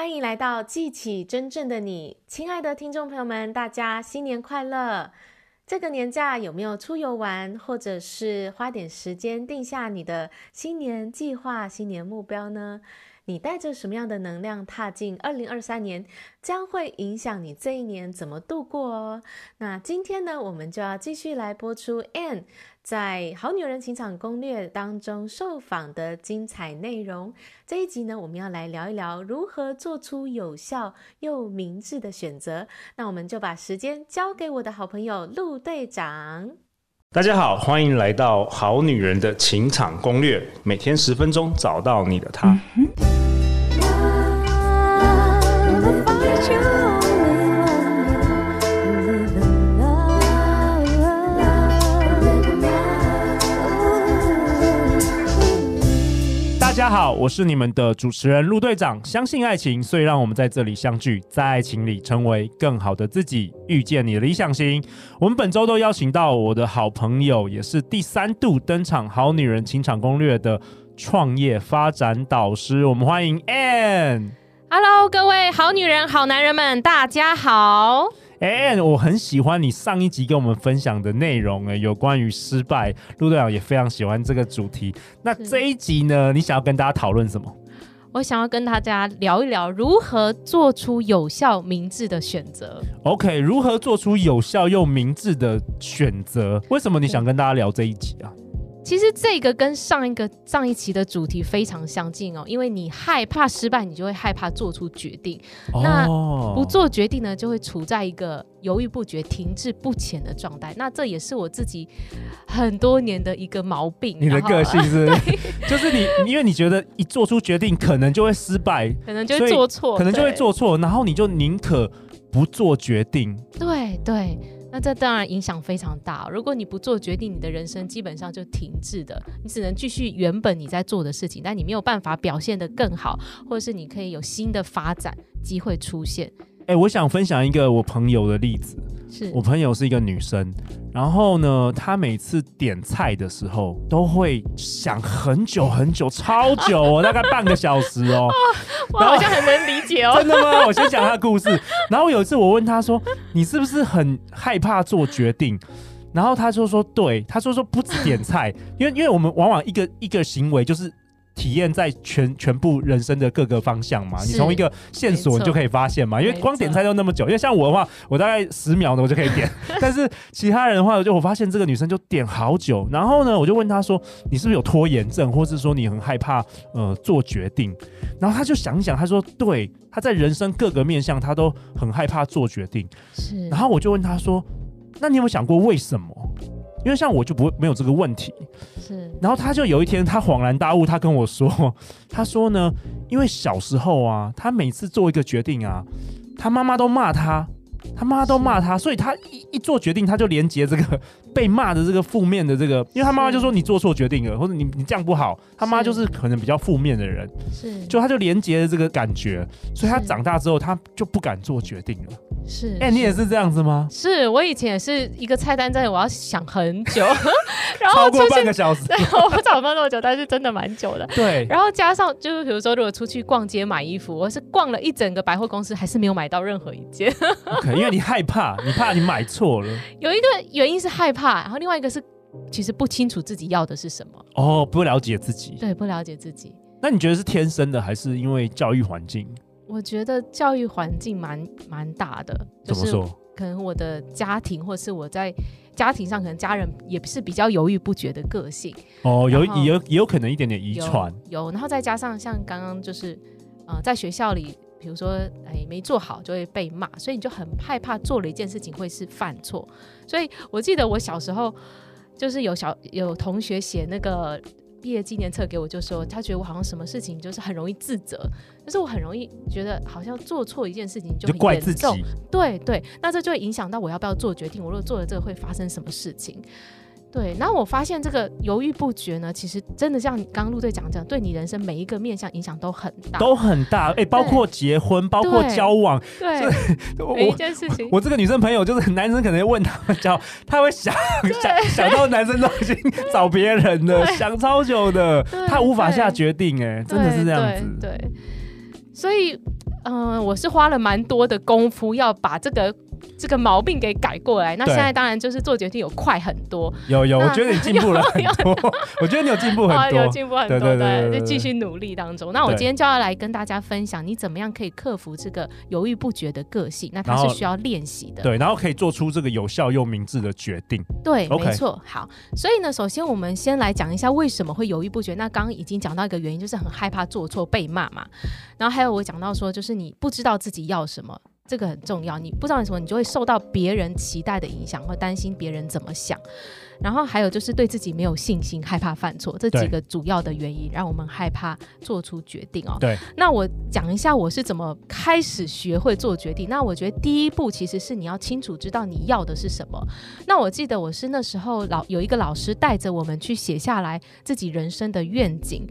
欢迎来到记起真正的你，亲爱的听众朋友们，大家新年快乐！这个年假有没有出游玩，或者是花点时间定下你的新年计划、新年目标呢？你带着什么样的能量踏进二零二三年，将会影响你这一年怎么度过哦。那今天呢，我们就要继续来播出 Ann 在《好女人情场攻略》当中受访的精彩内容。这一集呢，我们要来聊一聊如何做出有效又明智的选择。那我们就把时间交给我的好朋友陆队长。大家好，欢迎来到《好女人的情场攻略》，每天十分钟，找到你的他。大家好，我是你们的主持人陆队长。相信爱情，所以让我们在这里相聚，在爱情里成为更好的自己，遇见你的理想型。我们本周都邀请到我的好朋友，也是第三度登场《好女人情场攻略》的创业发展导师。我们欢迎 Ann。Hello，各位好女人、好男人们，大家好。哎，我很喜欢你上一集跟我们分享的内容，哎，有关于失败，陆队长也非常喜欢这个主题。那这一集呢，你想要跟大家讨论什么？我想要跟大家聊一聊如何做出有效明智的选择。OK，如何做出有效又明智的选择？为什么你想跟大家聊这一集啊？其实这个跟上一个上一期的主题非常相近哦，因为你害怕失败，你就会害怕做出决定。哦、那不做决定呢，就会处在一个犹豫不决、停滞不前的状态。那这也是我自己很多年的一个毛病。你的个性是，就是你，因为你觉得一做出决定，可能就会失败，可能就会做错，可能就会做错，然后你就宁可不做决定。对对。那这当然影响非常大。如果你不做决定，你的人生基本上就停滞的，你只能继续原本你在做的事情，但你没有办法表现得更好，或者是你可以有新的发展机会出现。哎、欸，我想分享一个我朋友的例子。是我朋友是一个女生，然后呢，她每次点菜的时候都会想很久很久，超久哦，大概半个小时哦。我好像很能理解哦。真的吗？我先讲她的故事。然后有一次我问她说：“你是不是很害怕做决定？”然后她就说：“对。”她说：“说不止点菜，因为因为我们往往一个一个行为就是。”体验在全全部人生的各个方向嘛，你从一个线索你就可以发现嘛，因为光点菜都那么久，因为像我的话，我大概十秒呢我就可以点，但是其他人的话，就我发现这个女生就点好久，然后呢，我就问她说，你是不是有拖延症，或是说你很害怕呃做决定？然后她就想一想，她说，对，她在人生各个面向她都很害怕做决定，是，然后我就问她说，那你有没有想过为什么？因为像我就不会没有这个问题，是。然后他就有一天他恍然大悟，他跟我说，他说呢，因为小时候啊，他每次做一个决定啊，他妈妈都骂他。他妈都骂他，所以他一一做决定，他就连接这个被骂的这个负面的这个，因为他妈妈就说你做错决定了，或者你你这样不好，他妈就是可能比较负面的人，是，就他就连接了这个感觉，所以他长大之后他就不敢做决定了。是，哎、欸，你也是这样子吗？是我以前也是一个菜单在，我要想很久，然后超过半个小时，我不找不到那么久，但是真的蛮久的。对，然后加上就是比如说，如果出去逛街买衣服，我是逛了一整个百货公司，还是没有买到任何一件。Okay. 因为你害怕，你怕你买错了。有一个原因是害怕，然后另外一个是其实不清楚自己要的是什么。哦，不了解自己。对，不了解自己。那你觉得是天生的，还是因为教育环境？我觉得教育环境蛮蛮大的。怎么说？可能我的家庭，或是我在家庭上，可能家人也是比较犹豫不决的个性。哦，有也有也有可能一点点遗传。有，然后再加上像刚刚就是，呃，在学校里。比如说，哎，没做好就会被骂，所以你就很害怕做了一件事情会是犯错。所以我记得我小时候，就是有小有同学写那个毕业纪念册给我，就说他觉得我好像什么事情就是很容易自责，但是我很容易觉得好像做错一件事情就怪自己。对对，那这就会影响到我要不要做决定。我如果做了这个会发生什么事情？对，然后我发现这个犹豫不决呢，其实真的像刚刚陆队长讲，对你人生每一个面向影响都很大，都很大。哎，包括结婚，包括交往，对，每一件事情。我，我这个女生朋友，就是男生可能问他们交，他会想想想到男生都已经找别人了，想超久的，他无法下决定。哎，真的是这样子。对，对，所以嗯、我是花了蛮多的功夫要把这个。这个毛病给改过来，那现在当然就是做决定有快很多。有有，我觉得你 进步了很多。我觉得你有进步很多，有进步很多，对，就继续努力当中。那我今天就要来跟大家分享，你怎么样可以克服这个犹豫不决的个性？那它是需要练习的。对，然后可以做出这个有效又明智的决定。对没错。好，所以呢，首先我们先来讲一下为什么会犹豫不决。那刚刚已经讲到一个原因，就是很害怕做错被骂嘛。然后还有我讲到说，就是你不知道自己要什么。这个很重要，你不知道什么，你就会受到别人期待的影响，或担心别人怎么想。然后还有就是对自己没有信心，害怕犯错，这几个主要的原因让我们害怕做出决定哦。对。那我讲一下我是怎么开始学会做决定。那我觉得第一步其实是你要清楚知道你要的是什么。那我记得我是那时候老有一个老师带着我们去写下来自己人生的愿景。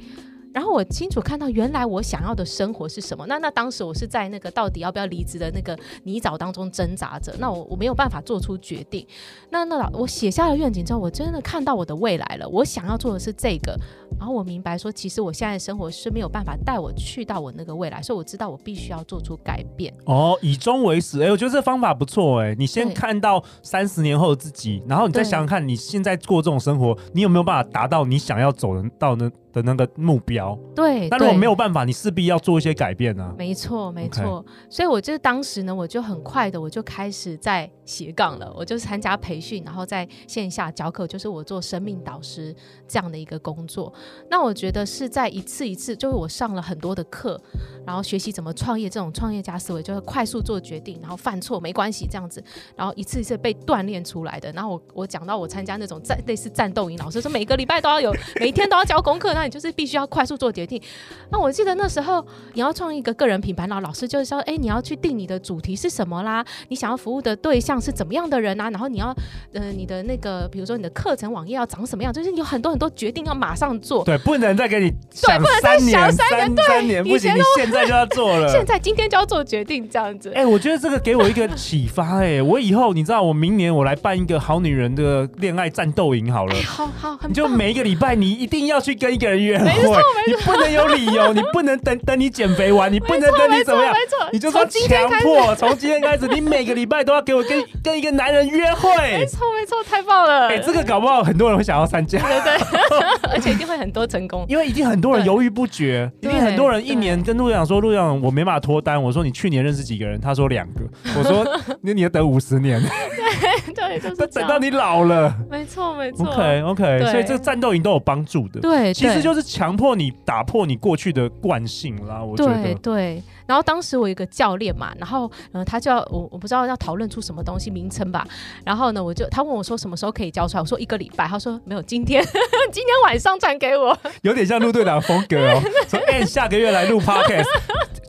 然后我清楚看到，原来我想要的生活是什么。那那当时我是在那个到底要不要离职的那个泥沼当中挣扎着。那我我没有办法做出决定。那那老我写下了愿景之后，我真的看到我的未来了。我想要做的是这个。然后我明白说，其实我现在的生活是没有办法带我去到我那个未来，所以我知道我必须要做出改变。哦，以终为始，哎，我觉得这方法不错，哎，你先看到三十年后的自己，然后你再想想看，你现在过这种生活，你有没有办法达到你想要走的到那的那个目标？对。那如果没有办法，你势必要做一些改变呢、啊。没错，没错。所以我就是当时呢，我就很快的，我就开始在斜杠了。我就参加培训，然后在线下教课，就是我做生命导师这样的一个工作。那我觉得是在一次一次，就是我上了很多的课，然后学习怎么创业，这种创业家思维，就是快速做决定，然后犯错没关系这样子，然后一次一次被锻炼出来的。然后我我讲到我参加那种战类似战斗营，老师说每个礼拜都要有，每天都要交功课，那你就是必须要快速做决定。那我记得那时候你要创一个个人品牌，然后老师就是说，哎，你要去定你的主题是什么啦？你想要服务的对象是怎么样的人啊？然后你要，呃，你的那个，比如说你的课程网页要长什么样？就是有很多很多决定要马上做。对，不能再给你想三年，对，不能再想三年，对，三年不行，你现在就要做了，现在今天就要做决定，这样子。哎，我觉得这个给我一个启发，哎，我以后你知道，我明年我来办一个好女人的恋爱战斗营好了，好好，你就每一个礼拜你一定要去跟一个人约会，没错，没错，你不能有理由。你不能等等你减肥完，你不能等你怎么样？你就说强迫，从今天开始，你每个礼拜都要给我跟 跟一个男人约会。没错没错，太棒了！哎、欸，这个搞不好很多人会想要参加，对对对，而且一定会很多成功，因为已经很多人犹豫不决，已经很多人一年跟陆阳说，陆阳我没办法脱单。我说你去年认识几个人？他说两个。我说那你要等五十年。对对，就是等到你老了。没错没错。OK OK，所以这个战斗营都有帮助的。对，其实就是强迫你打破你过去的。惯性啦，我觉得对对。然后当时我有一个教练嘛，然后嗯，他就要我我不知道要讨论出什么东西名称吧。然后呢，我就他问我说什么时候可以交出来，我说一个礼拜。他说没有，今天 今天晚上传给我。有点像陆队长风格哦。说哎，下个月来录 Podcast，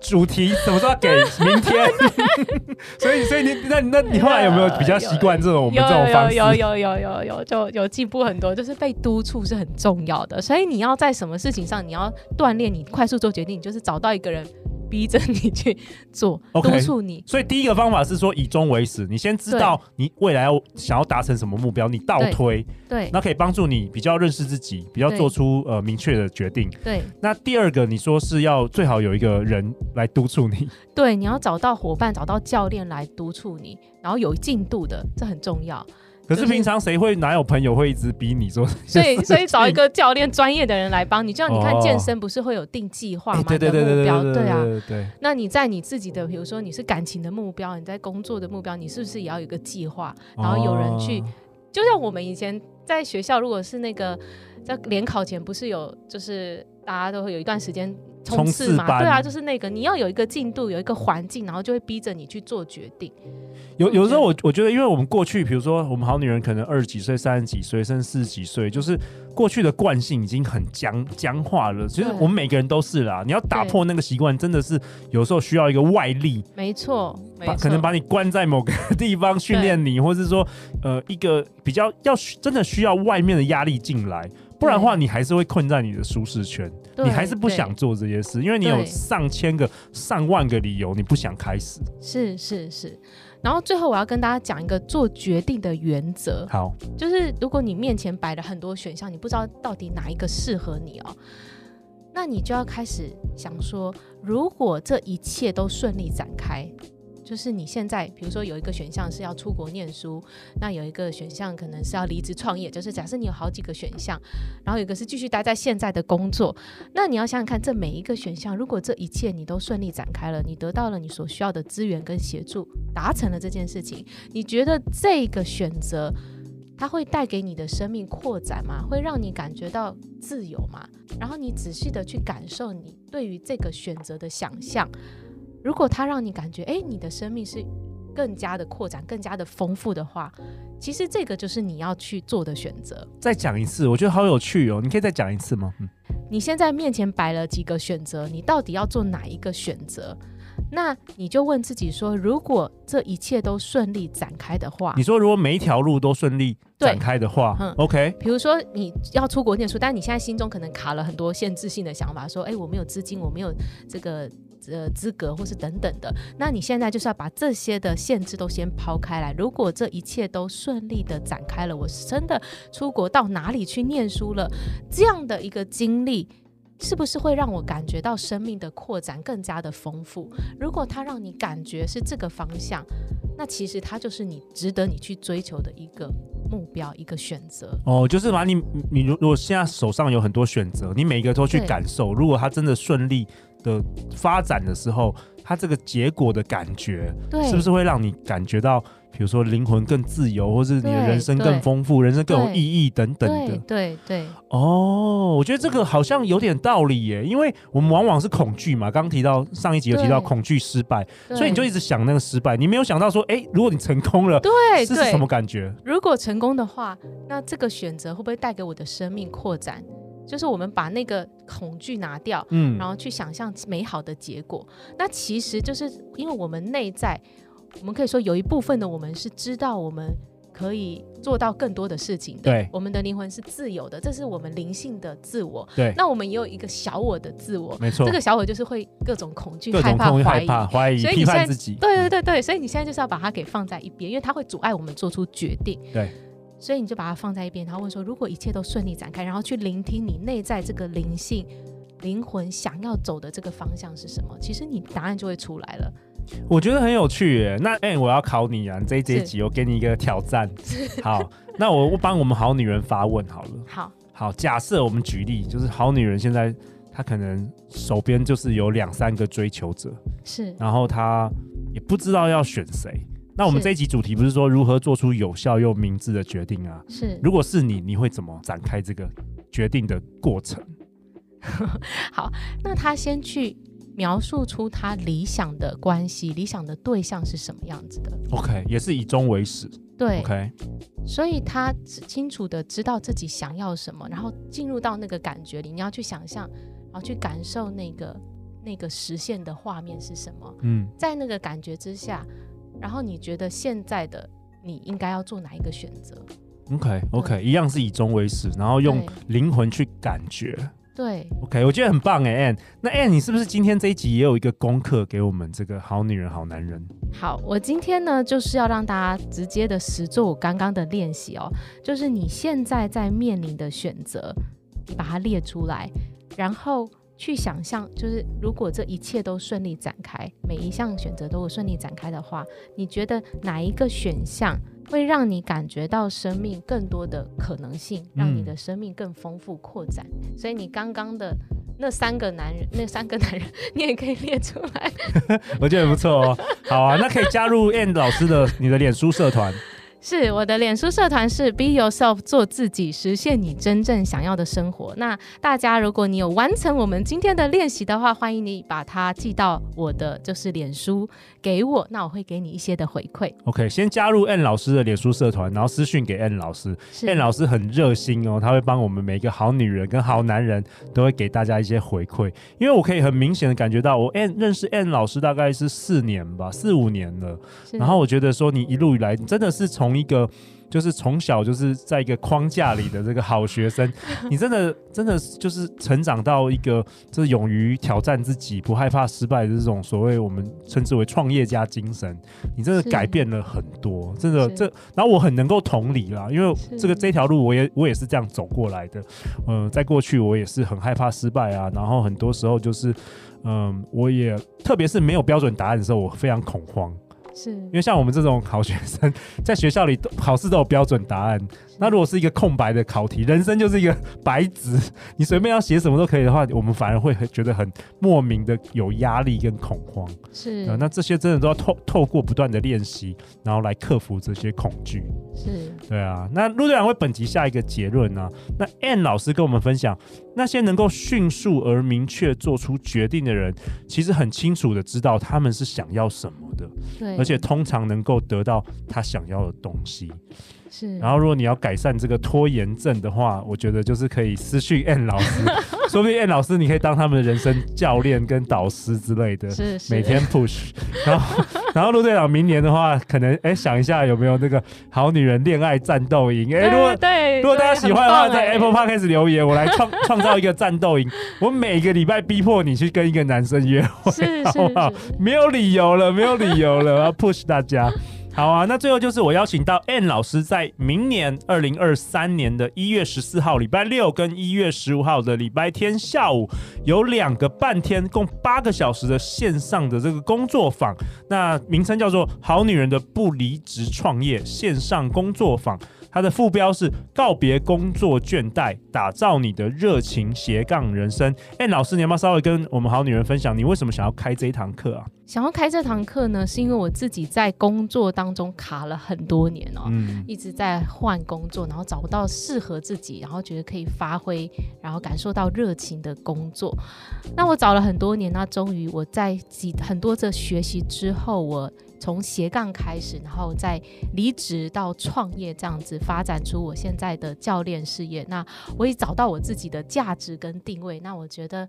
主题什么时候给？明天。所以所以你那那你后来有没有比较习惯这种我们这种方式？有有有有有有，就有进步很多。就是被督促是很重要的，所以你要在什么事情上你要锻炼你。快速做决定，就是找到一个人逼着你去做，okay, 督促你。所以第一个方法是说以终为始，你先知道你未来要想要达成什么目标，你倒推，对，那可以帮助你比较认识自己，比较做出呃明确的决定。对。那第二个你说是要最好有一个人来督促你，对，你要找到伙伴，找到教练来督促你，然后有进度的，这很重要。可是平常谁会哪有朋友会一直逼你做？所以 所以找一个教练专业的人来帮你，就像你看健身不是会有定计划吗？对对对对对对啊，对。那你在你自己的，比如说你是感情的目标，你在工作的目标，你是不是也要有一个计划？然后有人去，就像我们以前在学校，如果是那个在联考前，不是有就是大家都会有一段时间。冲刺嘛，对啊，就是那个你要有一个进度，有一个环境，然后就会逼着你去做决定。有有时候我我觉得，因为我们过去，比如说我们好女人可能二十几岁、三十几岁，甚至四十几岁，就是过去的惯性已经很僵僵化了。其实我们每个人都是啦，你要打破那个习惯，真的是有时候需要一个外力。没错，把，可能把你关在某个 地方训练你，或是说呃一个比较要真的需要外面的压力进来。不然的话，你还是会困在你的舒适圈，你还是不想做这些事，因为你有上千个、上万个理由，你不想开始。是是是，然后最后我要跟大家讲一个做决定的原则。好，就是如果你面前摆了很多选项，你不知道到底哪一个适合你哦。那你就要开始想说，如果这一切都顺利展开。就是你现在，比如说有一个选项是要出国念书，那有一个选项可能是要离职创业。就是假设你有好几个选项，然后有一个是继续待在现在的工作，那你要想想看，这每一个选项，如果这一切你都顺利展开了，你得到了你所需要的资源跟协助，达成了这件事情，你觉得这个选择它会带给你的生命扩展吗？会让你感觉到自由吗？然后你仔细的去感受你对于这个选择的想象。如果它让你感觉，哎，你的生命是更加的扩展、更加的丰富的话，其实这个就是你要去做的选择。再讲一次，我觉得好有趣哦！你可以再讲一次吗？嗯，你现在面前摆了几个选择，你到底要做哪一个选择？那你就问自己说：如果这一切都顺利展开的话，你说如果每一条路都顺利展开的话，嗯，OK。比如说你要出国念书，但你现在心中可能卡了很多限制性的想法，说：哎，我没有资金，我没有这个。呃，资格或是等等的，那你现在就是要把这些的限制都先抛开来。如果这一切都顺利的展开了，我真的出国到哪里去念书了，这样的一个经历，是不是会让我感觉到生命的扩展更加的丰富？如果它让你感觉是这个方向，那其实它就是你值得你去追求的一个目标，一个选择。哦，就是把你你如果现在手上有很多选择，你每一个都去感受，如果它真的顺利。的发展的时候，它这个结果的感觉，是不是会让你感觉到，比如说灵魂更自由，或是你的人生更丰富，人生更有意义等等的？对对，对。哦，我觉得这个好像有点道理耶，因为我们往往是恐惧嘛。刚刚提到上一集有提到恐惧失败，所以你就一直想那个失败，你没有想到说，哎，如果你成功了，对，是什么感觉？如果成功的话，那这个选择会不会带给我的生命扩展？就是我们把那个恐惧拿掉，嗯，然后去想象美好的结果。那其实就是因为我们内在，我们可以说有一部分的我们是知道我们可以做到更多的事情的。对，我们的灵魂是自由的，这是我们灵性的自我。对，那我们也有一个小我的自我，没错。这个小我就是会各种恐惧、害怕、怀疑、怀疑、所以批判自己。对对对对，所以你现在就是要把它给放在一边，因为它会阻碍我们做出决定。对。所以你就把它放在一边，然后问说：如果一切都顺利展开，然后去聆听你内在这个灵性、灵魂想要走的这个方向是什么？其实你答案就会出来了。我觉得很有趣耶。那哎、欸，我要考你啊！这一这一集我给你一个挑战。好，那我我帮我们好女人发问好了。好，好，假设我们举例，就是好女人现在她可能手边就是有两三个追求者，是，然后她也不知道要选谁。那我们这一集主题不是说如何做出有效又明智的决定啊？是，如果是你，你会怎么展开这个决定的过程？好，那他先去描述出他理想的关系、理想的对象是什么样子的。OK，也是以终为始。对，OK，所以他清楚的知道自己想要什么，然后进入到那个感觉里，你要去想象，然后去感受那个那个实现的画面是什么。嗯，在那个感觉之下。然后你觉得现在的你应该要做哪一个选择？OK OK，一样是以终为始，然后用灵魂去感觉。对，OK，我觉得很棒哎，Ann。那 Ann，你是不是今天这一集也有一个功课给我们这个好女人好男人？好，我今天呢就是要让大家直接的实做我刚刚的练习哦，就是你现在在面临的选择，你把它列出来，然后。去想象，就是如果这一切都顺利展开，每一项选择都有顺利展开的话，你觉得哪一个选项会让你感觉到生命更多的可能性，让你的生命更丰富扩展？嗯。所以你刚刚的那三个男人，那三个男人，你也可以列出来。我觉得不错哦。好啊，那可以加入 Ann 老师的你的脸书社团。是我的脸书社团是 Be Yourself，做自己，实现你真正想要的生活。那大家，如果你有完成我们今天的练习的话，欢迎你把它寄到我的就是脸书给我，那我会给你一些的回馈。OK，先加入 Ann 老师的脸书社团，然后私讯给 Ann 老师。Ann 老师很热心哦，他会帮我们每一个好女人跟好男人都会给大家一些回馈。因为我可以很明显的感觉到，我 Ann 认识 Ann 老师大概是四年吧，四五年了。然后我觉得说，你一路以来，你真的是从从一个。就是从小就是在一个框架里的这个好学生，你真的真的就是成长到一个就是勇于挑战自己、不害怕失败的这种所谓我们称之为创业家精神，你真的改变了很多，真的这。然后我很能够同理啦，因为这个这条路我也我也是这样走过来的。嗯、呃，在过去我也是很害怕失败啊，然后很多时候就是嗯、呃，我也特别是没有标准答案的时候，我非常恐慌。是因为像我们这种好学生，在学校里考试都有标准答案。那如果是一个空白的考题，人生就是一个白纸，你随便要写什么都可以的话，我们反而会很觉得很莫名的有压力跟恐慌。是、呃，那这些真的都要透透过不断的练习，然后来克服这些恐惧。是，对啊。那陆队长为本集下一个结论呢、啊？那 Ann 老师跟我们分享，那些能够迅速而明确做出决定的人，其实很清楚的知道他们是想要什么的，对，而且通常能够得到他想要的东西。是，然后如果你要改善这个拖延症的话，我觉得就是可以私讯 Ann 老师，说不定 Ann 老师你可以当他们的人生教练跟导师之类的，是，是每天 push。然后，然后陆队长明年的话，可能哎想一下有没有那个好女人恋爱战斗营？哎，如果对，如果大家喜欢的话，在 Apple Park 开始留言，我来创创造一个战斗营。我每个礼拜逼迫你去跟一个男生约会，是好不好？没有理由了，没有理由了，我要 push 大家。好啊，那最后就是我邀请到 N 老师，在明年二零二三年的一月十四号礼拜六跟一月十五号的礼拜天下午，有两个半天，共八个小时的线上的这个工作坊，那名称叫做《好女人的不离职创业线上工作坊》。它的副标是告别工作倦怠，打造你的热情斜杠人生。N 老师，你要不要稍微跟我们好女人分享，你为什么想要开这一堂课啊？想要开这堂课呢，是因为我自己在工作当中卡了很多年哦，嗯，一直在换工作，然后找不到适合自己，然后觉得可以发挥，然后感受到热情的工作。那我找了很多年，那终于我在几很多的学习之后，我。从斜杠开始，然后再离职到创业，这样子发展出我现在的教练事业。那我也找到我自己的价值跟定位。那我觉得。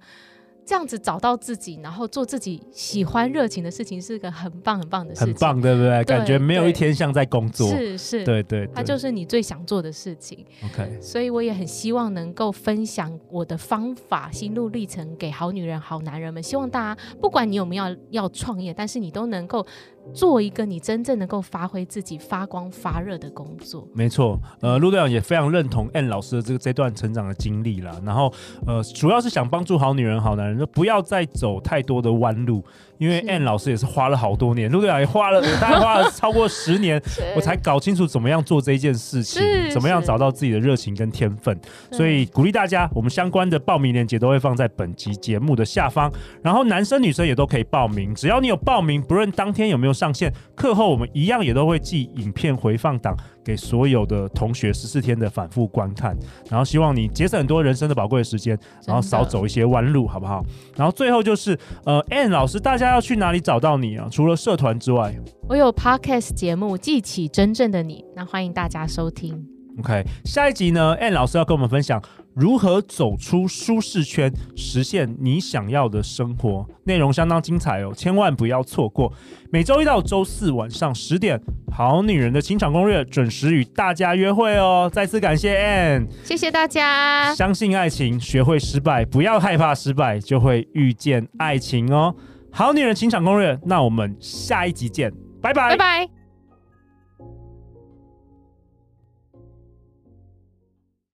这样子找到自己，然后做自己喜欢、热情的事情，是个很棒、很棒的事情。很棒，对不对？对，感觉没有一天像在工作。是是，对对，它就是你最想做的事情。OK，所以我也很希望能够分享我的方法、心路历程给好女人、好男人们。希望大家，不管你有没有要要创业，但是你都能够做一个你真正能够发挥自己、发光发热的工作。没错，呃，陆队长也非常认同 Ann 老师的这个这段成长的经历啦。然后，呃，主要是想帮助好女人、好男人。就不要再走太多的弯路，因为 Ann 老师也是花了好多年，陆队长也花了，大概花了超过十年，我才搞清楚怎么样做这一件事情，怎么样找到自己的热情跟天分。所以鼓励大家，我们相关的报名链接都会放在本集节目的下方，然后男生女生也都可以报名，只要你有报名，不论当天有没有上线，课后我们一样也都会寄影片回放档。给所有的同学十四天的反复观看，然后希望你节省很多人生的宝贵的时间，然后少走一些弯路，好不好？然后最后就是，呃，Ann 老师，大家要去哪里找到你啊？除了社团之外，我有 Podcast 节目《记起真正的你》，那欢迎大家收听。OK，下一集呢，Ann 老师要跟我们分享。如何走出舒适圈，实现你想要的生活？内容相当精彩哦，千万不要错过。每周一到周四晚上十点，《好女人的情场攻略》准时与大家约会哦。再次感谢 Ann，谢谢大家。相信爱情，学会失败，不要害怕失败，就会遇见爱情哦。《好女人情场攻略》，那我们下一集见，拜拜，拜拜。